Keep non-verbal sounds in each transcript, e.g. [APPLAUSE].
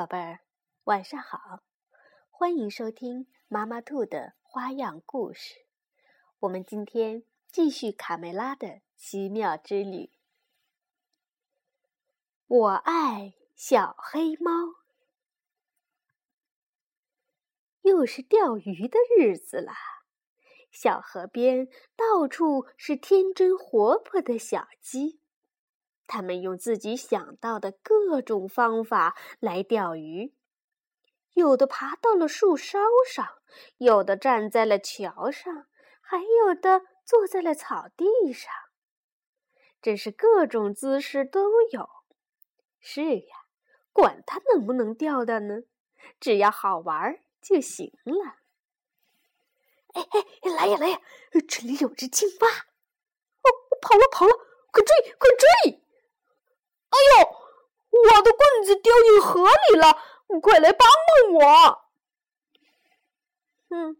宝贝儿，晚上好！欢迎收听妈妈兔的花样故事。我们今天继续卡梅拉的奇妙之旅。我爱小黑猫。又是钓鱼的日子了，小河边到处是天真活泼的小鸡。他们用自己想到的各种方法来钓鱼，有的爬到了树梢上，有的站在了桥上，还有的坐在了草地上。真是各种姿势都有。是呀，管它能不能钓的呢，只要好玩就行了。哎哎，来呀来呀，这里有只青蛙！哦，跑了跑了，快追快追！哎呦，我的棍子掉进河里了！快来帮帮我！哼，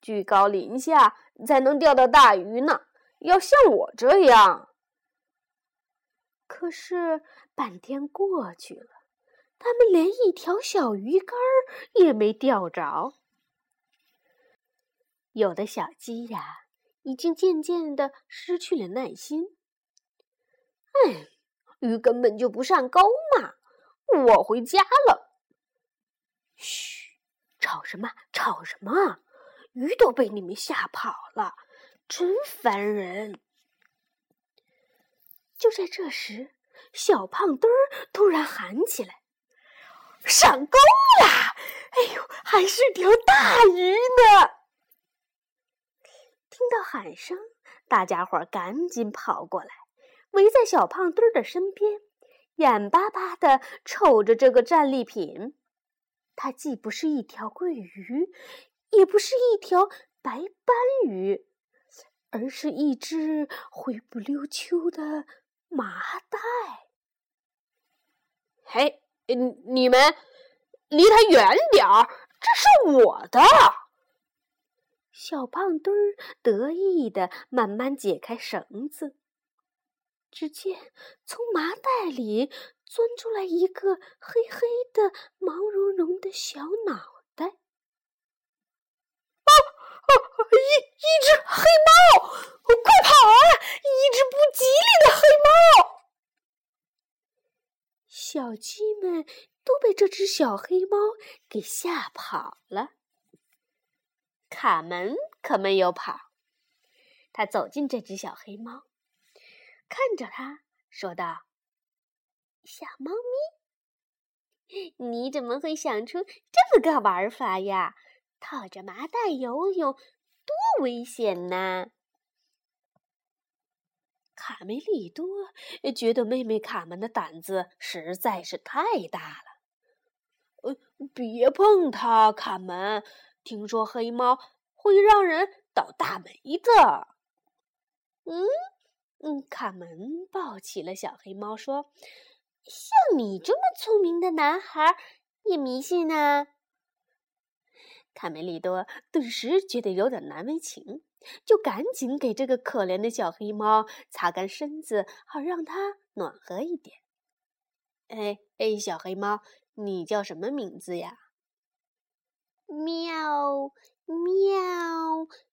居高临下才能钓到大鱼呢，要像我这样。可是半天过去了，他们连一条小鱼干儿也没钓着。有的小鸡呀，已经渐渐的失去了耐心。哎。鱼根本就不上钩嘛！我回家了。嘘，吵什么？吵什么？鱼都被你们吓跑了，真烦人！就在这时，小胖墩儿突然喊起来：“上钩啦！哎呦，还是条大鱼呢！”听到喊声，大家伙赶紧跑过来。围在小胖墩儿的身边，眼巴巴的瞅着这个战利品。它既不是一条桂鱼，也不是一条白斑鱼，而是一只灰不溜秋的麻袋。嘿，你们离它远点儿，这是我的！小胖墩儿得意的慢慢解开绳子。只见从麻袋里钻出来一个黑黑的、毛茸茸的小脑袋。啊啊！一一只黑猫，快跑啊！一只不吉利的黑猫。小鸡们都被这只小黑猫给吓跑了。卡门可没有跑，他走进这只小黑猫。看着他，说道：“小猫咪，你怎么会想出这么个玩法呀？套着麻袋游泳，多危险呐！”卡梅利多觉得妹妹卡门的胆子实在是太大了。呃，别碰它，卡门，听说黑猫会让人倒大霉的。嗯。嗯，卡门抱起了小黑猫，说：“像你这么聪明的男孩也迷信呢？”卡梅利多顿时觉得有点难为情，就赶紧给这个可怜的小黑猫擦干身子，好让它暖和一点。哎哎，小黑猫，你叫什么名字呀？喵喵。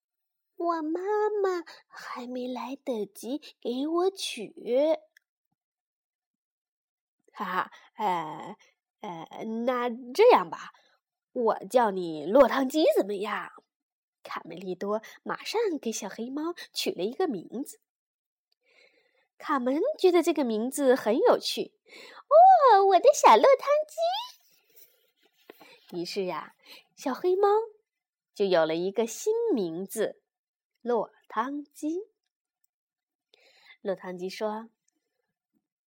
我妈妈还没来得及给我取，哈哈，呃呃，那这样吧，我叫你落汤鸡怎么样？卡梅利多马上给小黑猫取了一个名字。卡门觉得这个名字很有趣，哦，我的小落汤鸡。于是呀，小黑猫就有了一个新名字。落汤鸡。落汤鸡说：“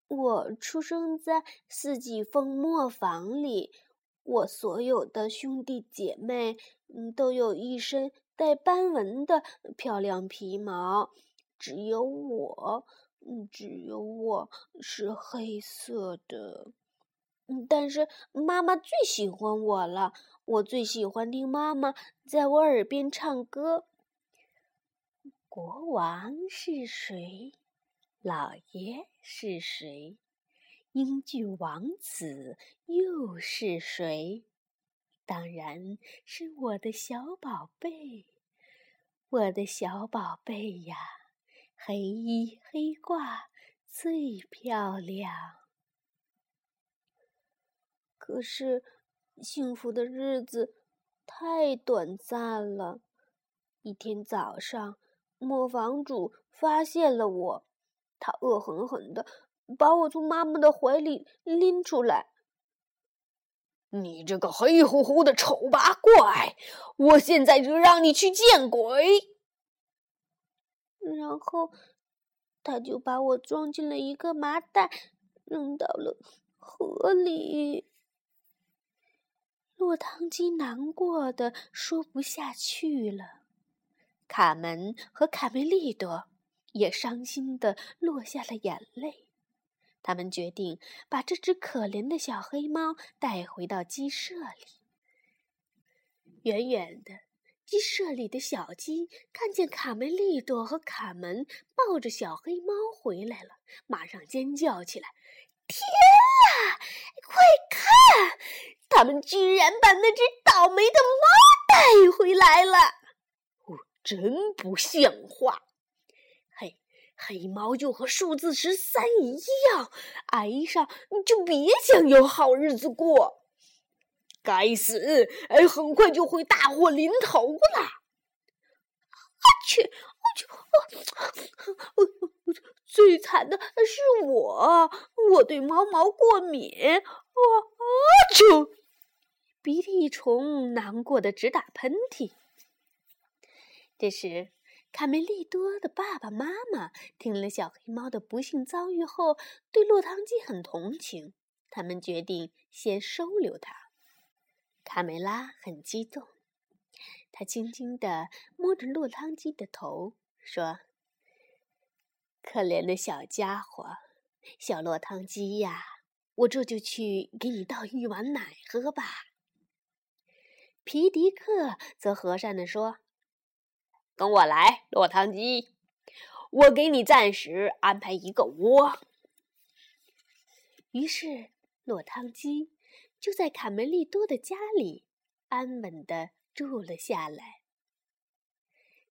我出生在四季风磨坊里，我所有的兄弟姐妹，嗯，都有一身带斑纹的漂亮皮毛，只有我，嗯，只有我是黑色的。嗯，但是妈妈最喜欢我了，我最喜欢听妈妈在我耳边唱歌。”国王是谁？老爷是谁？英俊王子又是谁？当然是我的小宝贝，我的小宝贝呀！黑衣黑褂最漂亮。可是，幸福的日子太短暂了。一天早上，磨坊主发现了我，他恶狠狠地把我从妈妈的怀里拎出来。你这个黑乎乎的丑八怪！我现在就让你去见鬼！然后，他就把我装进了一个麻袋，扔到了河里。落汤鸡难过的说不下去了，卡门和卡梅利多也伤心的落下了眼泪。他们决定把这只可怜的小黑猫带回到鸡舍里。远远的，鸡舍里的小鸡看见卡梅利多和卡门抱着小黑猫回来了，马上尖叫起来：“天啊，快看！他们居然把那只倒霉的猫带回来了！真不像话！”嘿黑猫就和数字十三一样，挨上你就别想有好日子过。该死，哎，很快就会大祸临头了。我去，我去，我，我最惨的是我，我对猫毛过敏。啊啊就鼻涕虫难过的直打喷嚏。这时。卡梅利多的爸爸妈妈听了小黑猫的不幸遭遇后，对落汤鸡很同情。他们决定先收留它。卡梅拉很激动，他轻轻地摸着落汤鸡的头，说：“可怜的小家伙，小落汤鸡呀，我这就去给你倒一碗奶喝吧。”皮迪克则和善地说。跟我来，落汤鸡，我给你暂时安排一个窝。于是，落汤鸡就在卡梅利多的家里安稳的住了下来。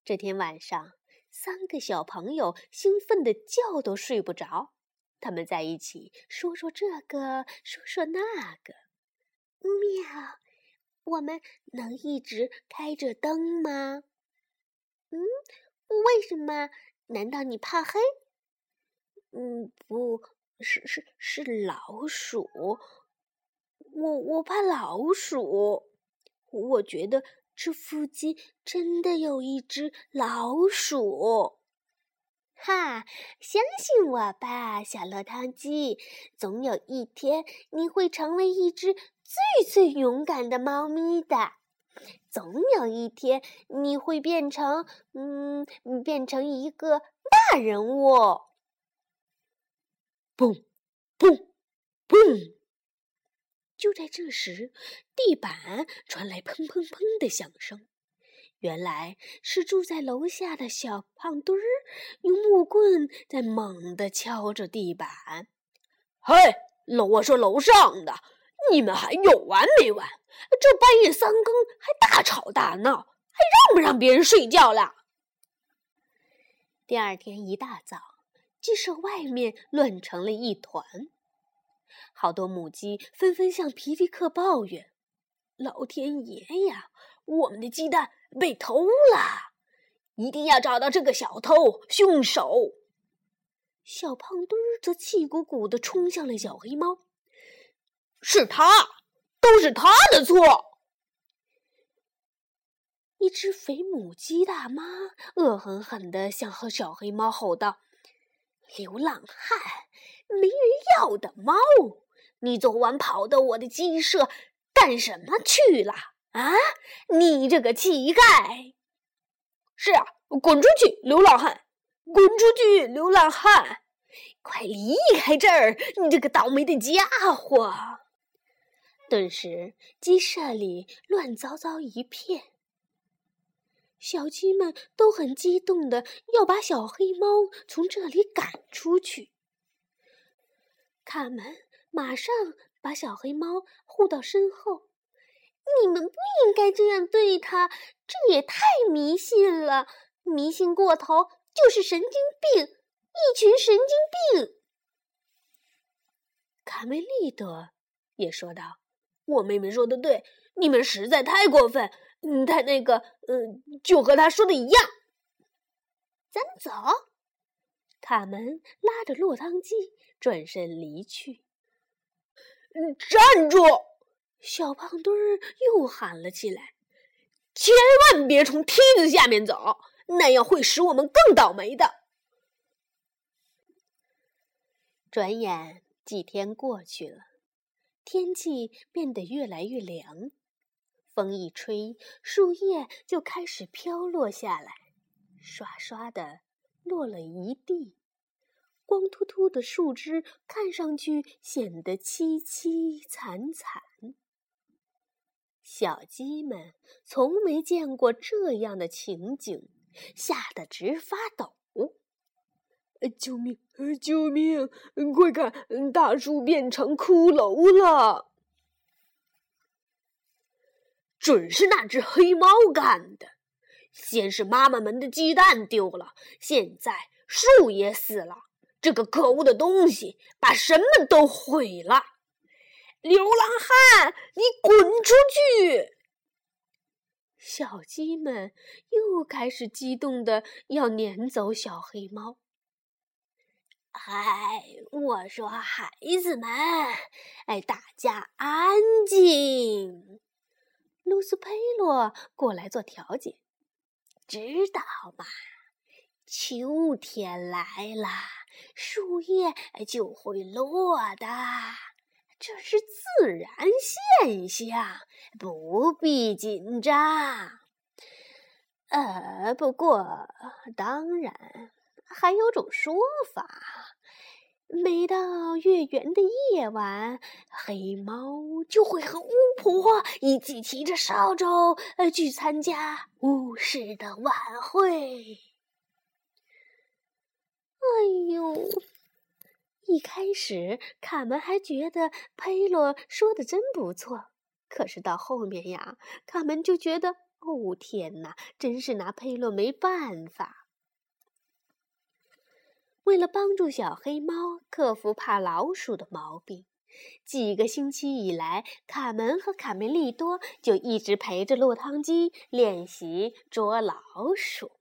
这天晚上，三个小朋友兴奋的觉都睡不着，他们在一起说说这个，说说那个。喵，我们能一直开着灯吗？嗯，为什么？难道你怕黑？嗯，不是，是是老鼠。我我怕老鼠。我觉得这附近真的有一只老鼠。哈，相信我吧，小落汤鸡，总有一天你会成为一只最最勇敢的猫咪的。总有一天，你会变成，嗯，变成一个大人物。嘣，嘣，嘣！就在这时，地板传来砰砰砰的响声。原来是住在楼下的小胖墩儿用木棍在猛地敲着地板。嘿，楼，我说楼上的。你们还有完没完？这半夜三更还大吵大闹，还让不让别人睡觉了？[LAUGHS] 第二天一大早，鸡舍外面乱成了一团，好多母鸡纷纷向皮迪克抱怨：“老天爷呀，我们的鸡蛋被偷了！一定要找到这个小偷凶手！”小胖墩儿则气鼓鼓地冲向了小黑猫。是他，都是他的错。一只肥母鸡大妈恶狠狠地向小黑猫吼道：“流浪汉，没人要的猫，你昨晚跑到我的鸡舍干什么去了？啊，你这个乞丐！是啊，滚出去，流浪汉！滚出去，流浪汉！快离开这儿，你这个倒霉的家伙！”顿时，鸡舍里乱糟糟一片。小鸡们都很激动的要把小黑猫从这里赶出去。卡门马上把小黑猫护到身后。你们不应该这样对它，这也太迷信了。迷信过头就是神经病，一群神经病。卡梅利多也说道：“我妹妹说的对，你们实在太过分，嗯，太那个，嗯，就和他说的一样。”咱们走。卡门拉着落汤鸡转身离去。站住！小胖墩儿又喊了起来：“千万别从梯子下面走，那样会使我们更倒霉的。”转眼几天过去了，天气变得越来越凉，风一吹，树叶就开始飘落下来，刷刷的落了一地，光秃秃的树枝看上去显得凄凄惨惨。小鸡们从没见过这样的情景，吓得直发抖。救命！救命！快看，大树变成骷髅了！准是那只黑猫干的。先是妈妈们的鸡蛋丢了，现在树也死了。这个可恶的东西把什么都毁了。流浪汉，你滚出去！小鸡们又开始激动的要撵走小黑猫。哎，我说孩子们，哎，大家安静。露丝佩洛过来做调解，知道吗？秋天来了，树叶就会落的。这是自然现象，不必紧张。呃，不过当然还有种说法：每到月圆的夜晚，黑猫就会和巫婆一起提着扫帚，呃，去参加巫师的晚会。哎呦！一开始，卡门还觉得佩洛说的真不错，可是到后面呀，卡门就觉得，哦天哪，真是拿佩洛没办法。为了帮助小黑猫克服怕老鼠的毛病，几个星期以来，卡门和卡梅利多就一直陪着落汤鸡练习捉老鼠。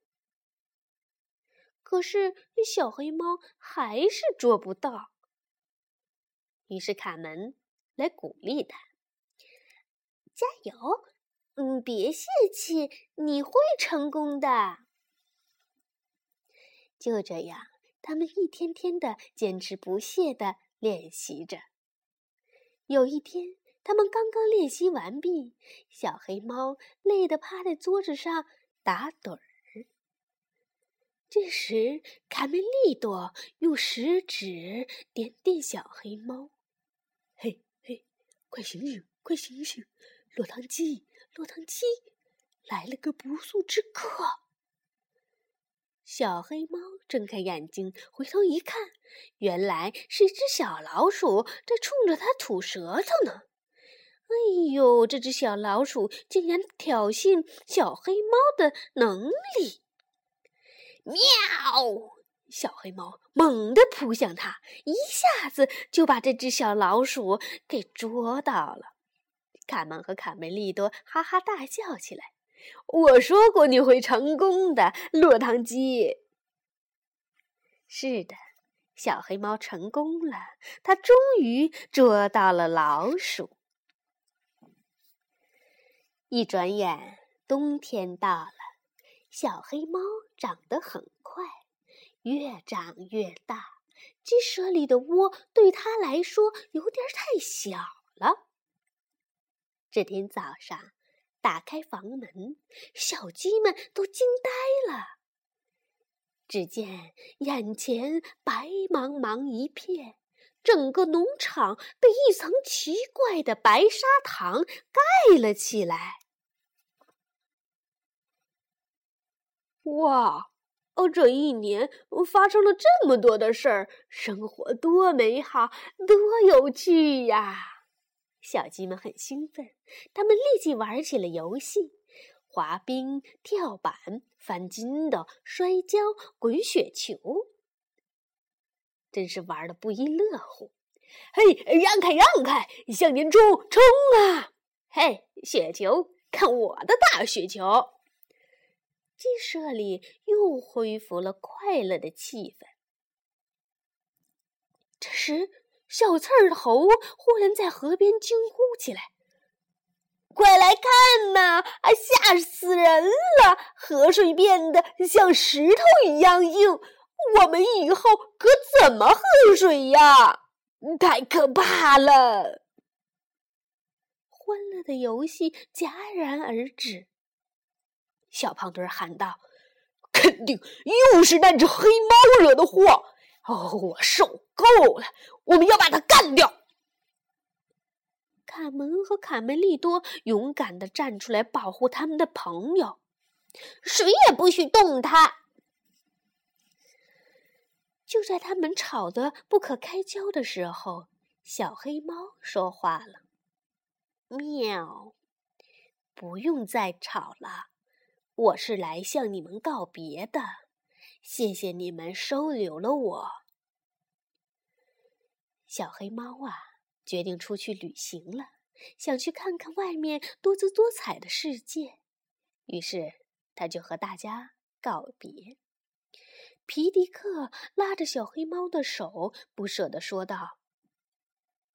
可是小黑猫还是捉不到，于是卡门来鼓励他：“加油，嗯，别泄气，你会成功的。”就这样，他们一天天的坚持不懈的练习着。有一天，他们刚刚练习完毕，小黑猫累得趴在桌子上打盹儿。这时，卡梅利多用食指点点小黑猫：“嘿嘿，快醒醒，快醒醒！落汤鸡，落汤鸡，来了个不速之客。”小黑猫睁开眼睛，回头一看，原来是一只小老鼠在冲着它吐舌头呢。哎呦，这只小老鼠竟然挑衅小黑猫的能力！喵！小黑猫猛地扑向它，一下子就把这只小老鼠给捉到了。卡门和卡梅利多哈哈大笑起来。我说过你会成功的，落汤鸡。是的，小黑猫成功了，它终于捉到了老鼠。一转眼，冬天到了，小黑猫。长得很快，越长越大。鸡舍里的窝对它来说有点太小了。这天早上，打开房门，小鸡们都惊呆了。只见眼前白茫茫一片，整个农场被一层奇怪的白砂糖盖了起来。哇，哦，这一年发生了这么多的事儿，生活多美好，多有趣呀！小鸡们很兴奋，他们立即玩起了游戏：滑冰、跳板、翻筋斗、摔跤、滚雪球，真是玩的不亦乐乎。嘿，让开，让开，向前冲，冲啊！嘿，雪球，看我的大雪球！鸡舍里又恢复了快乐的气氛。这时，小刺儿头忽然在河边惊呼起来：“快来看呐！啊，吓死人了！河水变得像石头一样硬，我们以后可怎么喝水呀？太可怕了！”欢乐的游戏戛然而止。小胖墩喊道：“肯定又是那只黑猫惹的祸！哦，我受够了！我们要把它干掉！”卡门和卡梅利多勇敢的站出来保护他们的朋友，谁也不许动他。就在他们吵得不可开交的时候，小黑猫说话了：“喵，不用再吵了。”我是来向你们告别的，谢谢你们收留了我。小黑猫啊，决定出去旅行了，想去看看外面多姿多彩的世界。于是，他就和大家告别。皮迪克拉着小黑猫的手，不舍地说道：“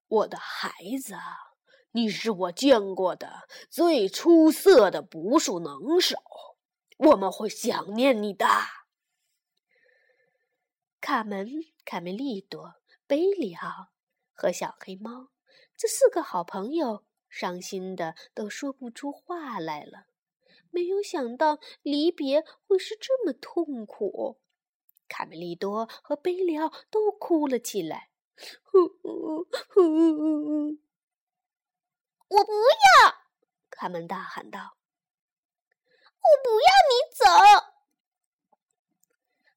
我的孩子，你是我见过的最出色的捕鼠能手。”我们会想念你的，卡门、卡梅利多、贝里奥和小黑猫这四个好朋友伤心的都说不出话来了。没有想到离别会是这么痛苦，卡梅利多和贝里奥都哭了起来。呼呼呼！我不要！卡门大喊道。我不要你走。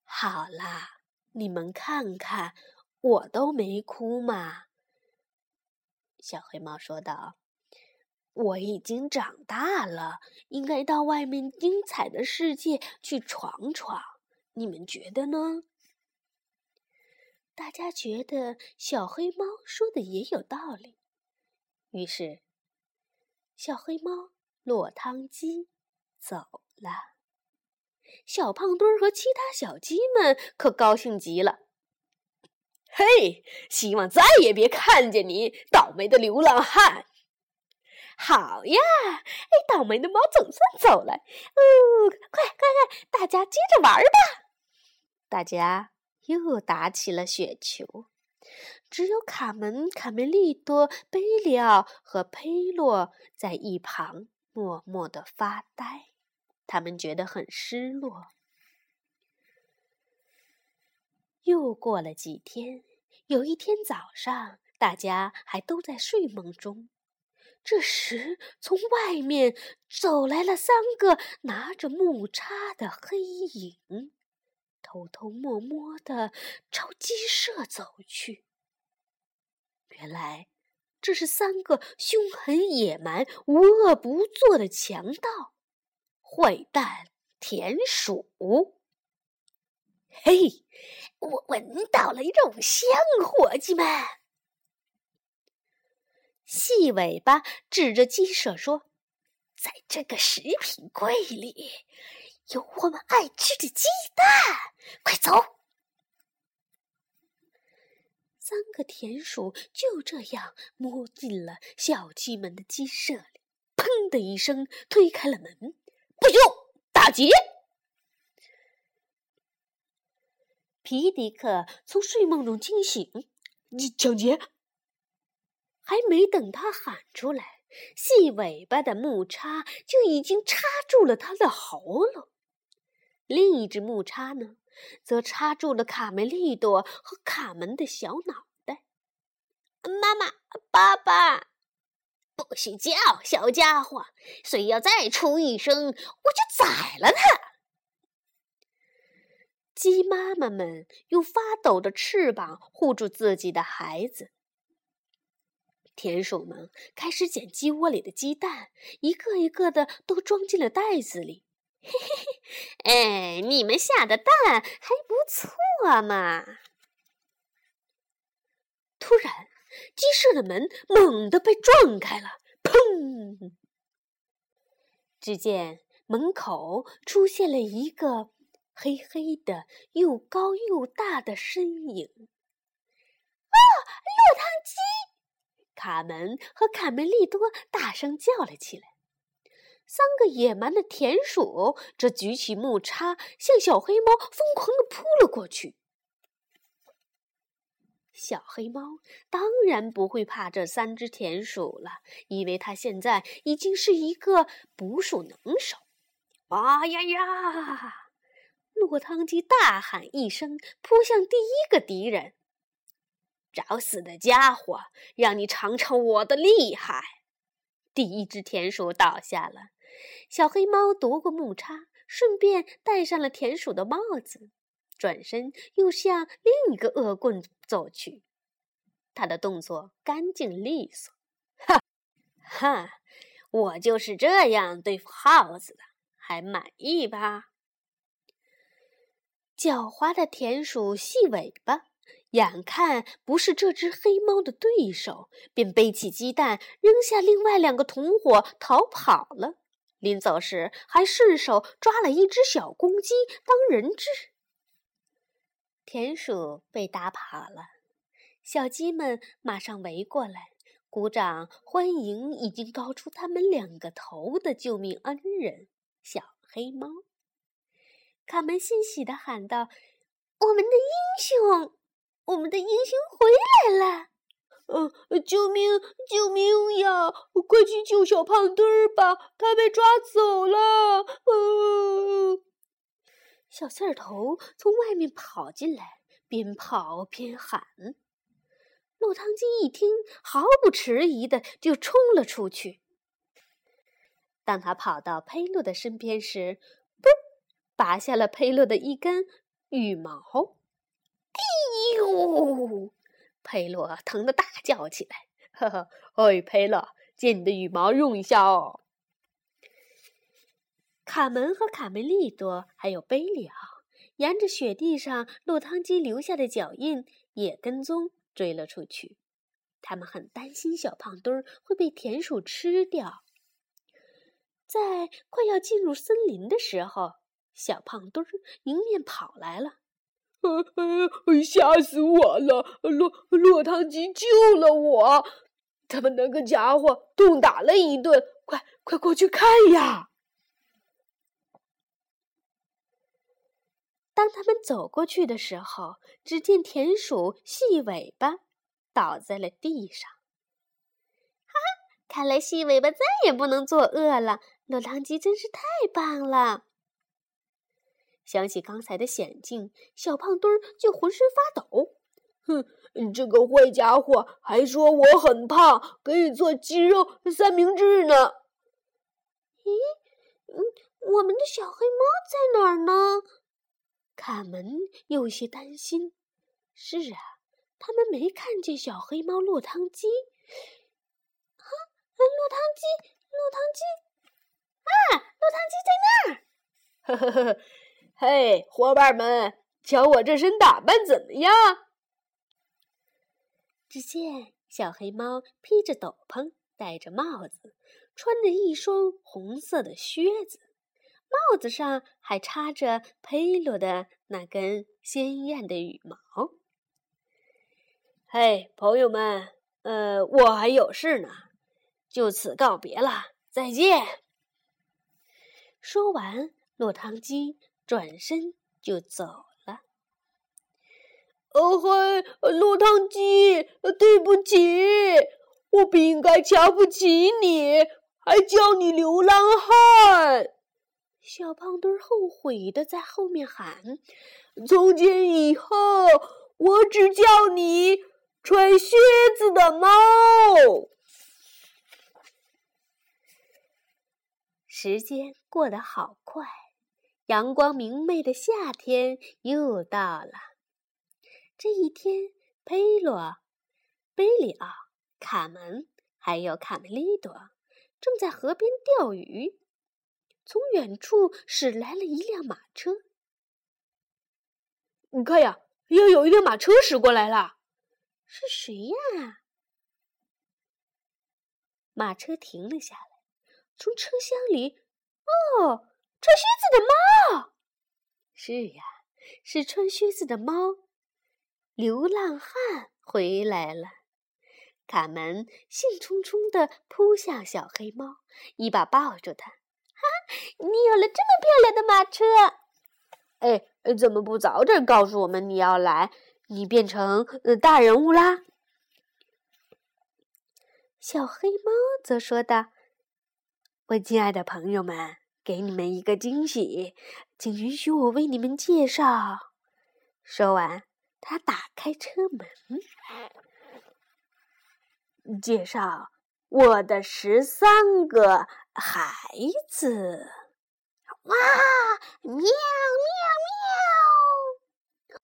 好啦，你们看看，我都没哭嘛。小黑猫说道：“我已经长大了，应该到外面精彩的世界去闯闯。你们觉得呢？”大家觉得小黑猫说的也有道理，于是，小黑猫落汤鸡。走了，小胖墩儿和其他小鸡们可高兴极了。嘿，希望再也别看见你，倒霉的流浪汉！好呀，哎，倒霉的猫总算走了。哦，快快快，大家接着玩吧！大家又打起了雪球，只有卡门、卡梅利多、贝里奥和佩洛在一旁默默的发呆。他们觉得很失落。又过了几天，有一天早上，大家还都在睡梦中。这时，从外面走来了三个拿着木叉的黑影，偷偷摸摸的朝鸡舍走去。原来，这是三个凶狠野蛮、无恶不作的强盗。坏蛋田鼠，嘿，我闻到了肉香，伙计们！细尾巴指着鸡舍说：“在这个食品柜里有我们爱吃的鸡蛋，快走！”三个田鼠就这样摸进了小鸡们的鸡舍里，砰的一声推开了门。不许打劫！皮迪克从睡梦中惊醒，你抢劫！还没等他喊出来，细尾巴的木叉就已经插住了他的喉咙。另一只木叉呢，则插住了卡梅利多和卡门的小脑袋。妈妈，爸爸。不许叫，小家伙！谁要再出一声，我就宰了他！鸡妈妈们用发抖的翅膀护住自己的孩子。田鼠们开始捡鸡窝里的鸡蛋，一个一个的都装进了袋子里。嘿嘿嘿，哎，你们下的蛋还不错嘛！突然，鸡舍的门猛地被撞开了，砰！只见门口出现了一个黑黑的、又高又大的身影。啊，落汤鸡！卡门和卡梅利多大声叫了起来。三个野蛮的田鼠则举起木叉，向小黑猫疯狂地扑了过去。小黑猫当然不会怕这三只田鼠了，因为它现在已经是一个捕鼠能手。啊呀呀！落汤鸡大喊一声，扑向第一个敌人。找死的家伙，让你尝尝我的厉害！第一只田鼠倒下了，小黑猫夺过木叉，顺便戴上了田鼠的帽子，转身又向另一个恶棍走去。他的动作干净利索，哈，哈，我就是这样对付耗子的，还满意吧？狡猾的田鼠细尾巴。眼看不是这只黑猫的对手，便背起鸡蛋，扔下另外两个同伙逃跑了。临走时，还顺手抓了一只小公鸡当人质。田鼠被打跑了，小鸡们马上围过来，鼓掌欢迎已经高出他们两个头的救命恩人——小黑猫。卡门欣喜地喊道：“我们的英雄！”我们的英雄回来了！呃，救命！救命呀！快去救小胖墩儿吧，他被抓走了！呃，小刺儿头从外面跑进来，边跑边喊。落汤鸡一听，毫不迟疑的就冲了出去。当他跑到佩洛的身边时，嘣，拔下了佩洛的一根羽毛。哎呦！佩洛疼得大叫起来。呵呵，哎，佩洛，借你的羽毛用一下哦。卡门和卡梅利多还有贝里奥，沿着雪地上落汤鸡留下的脚印也跟踪追了出去。他们很担心小胖墩儿会被田鼠吃掉。在快要进入森林的时候，小胖墩儿迎面跑来了。呃，吓死我了！落落汤鸡救了我，他们那个家伙痛打了一顿，快快过去看呀！当他们走过去的时候，只见田鼠细尾巴倒在了地上。哈哈，看来细尾巴再也不能作恶了。落汤鸡真是太棒了。想起刚才的险境，小胖墩儿就浑身发抖。哼，这个坏家伙还说我很胖，可以做鸡肉三明治呢。咦，嗯，我们的小黑猫在哪儿呢？卡门有些担心。是啊，他们没看见小黑猫落汤鸡。啊，落汤鸡，落汤鸡！啊，落汤鸡在那儿！呵 [LAUGHS] 呵呵呵。嘿，伙伴们，瞧我这身打扮怎么样？只见小黑猫披着斗篷，戴着帽子，穿着一双红色的靴子，帽子上还插着佩洛的那根鲜艳的羽毛。嘿，朋友们，呃，我还有事呢，就此告别了，再见。说完，落汤鸡。转身就走了。哦嘿，落汤鸡，对不起，我不应该瞧不起你，还叫你流浪汉。小胖墩后悔的在后面喊：“从今以后，我只叫你穿靴子的猫。”时间过得好快。阳光明媚的夏天又到了。这一天，佩罗、贝里奥、卡门还有卡梅利多正在河边钓鱼。从远处驶来了一辆马车。你看呀，又有一辆马车驶过来了。是谁呀？马车停了下来，从车厢里，哦，穿靴子的猫。是呀，是穿靴子的猫。流浪汉回来了。卡门兴冲冲地扑向小黑猫，一把抱住它。哈，[LAUGHS] 你有了这么漂亮的马车！哎，怎么不早点告诉我们你要来？你变成大人物啦！小黑猫则说道：“我亲爱的朋友们，给你们一个惊喜，请允许我为你们介绍。”说完，他打开车门，介绍我的十三个。孩子，哇！喵喵喵！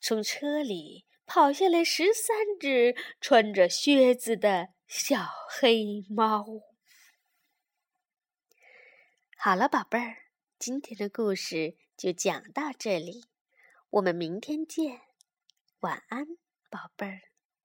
从车里跑下来十三只穿着靴子的小黑猫。好了，宝贝儿，今天的故事就讲到这里，我们明天见，晚安，宝贝儿。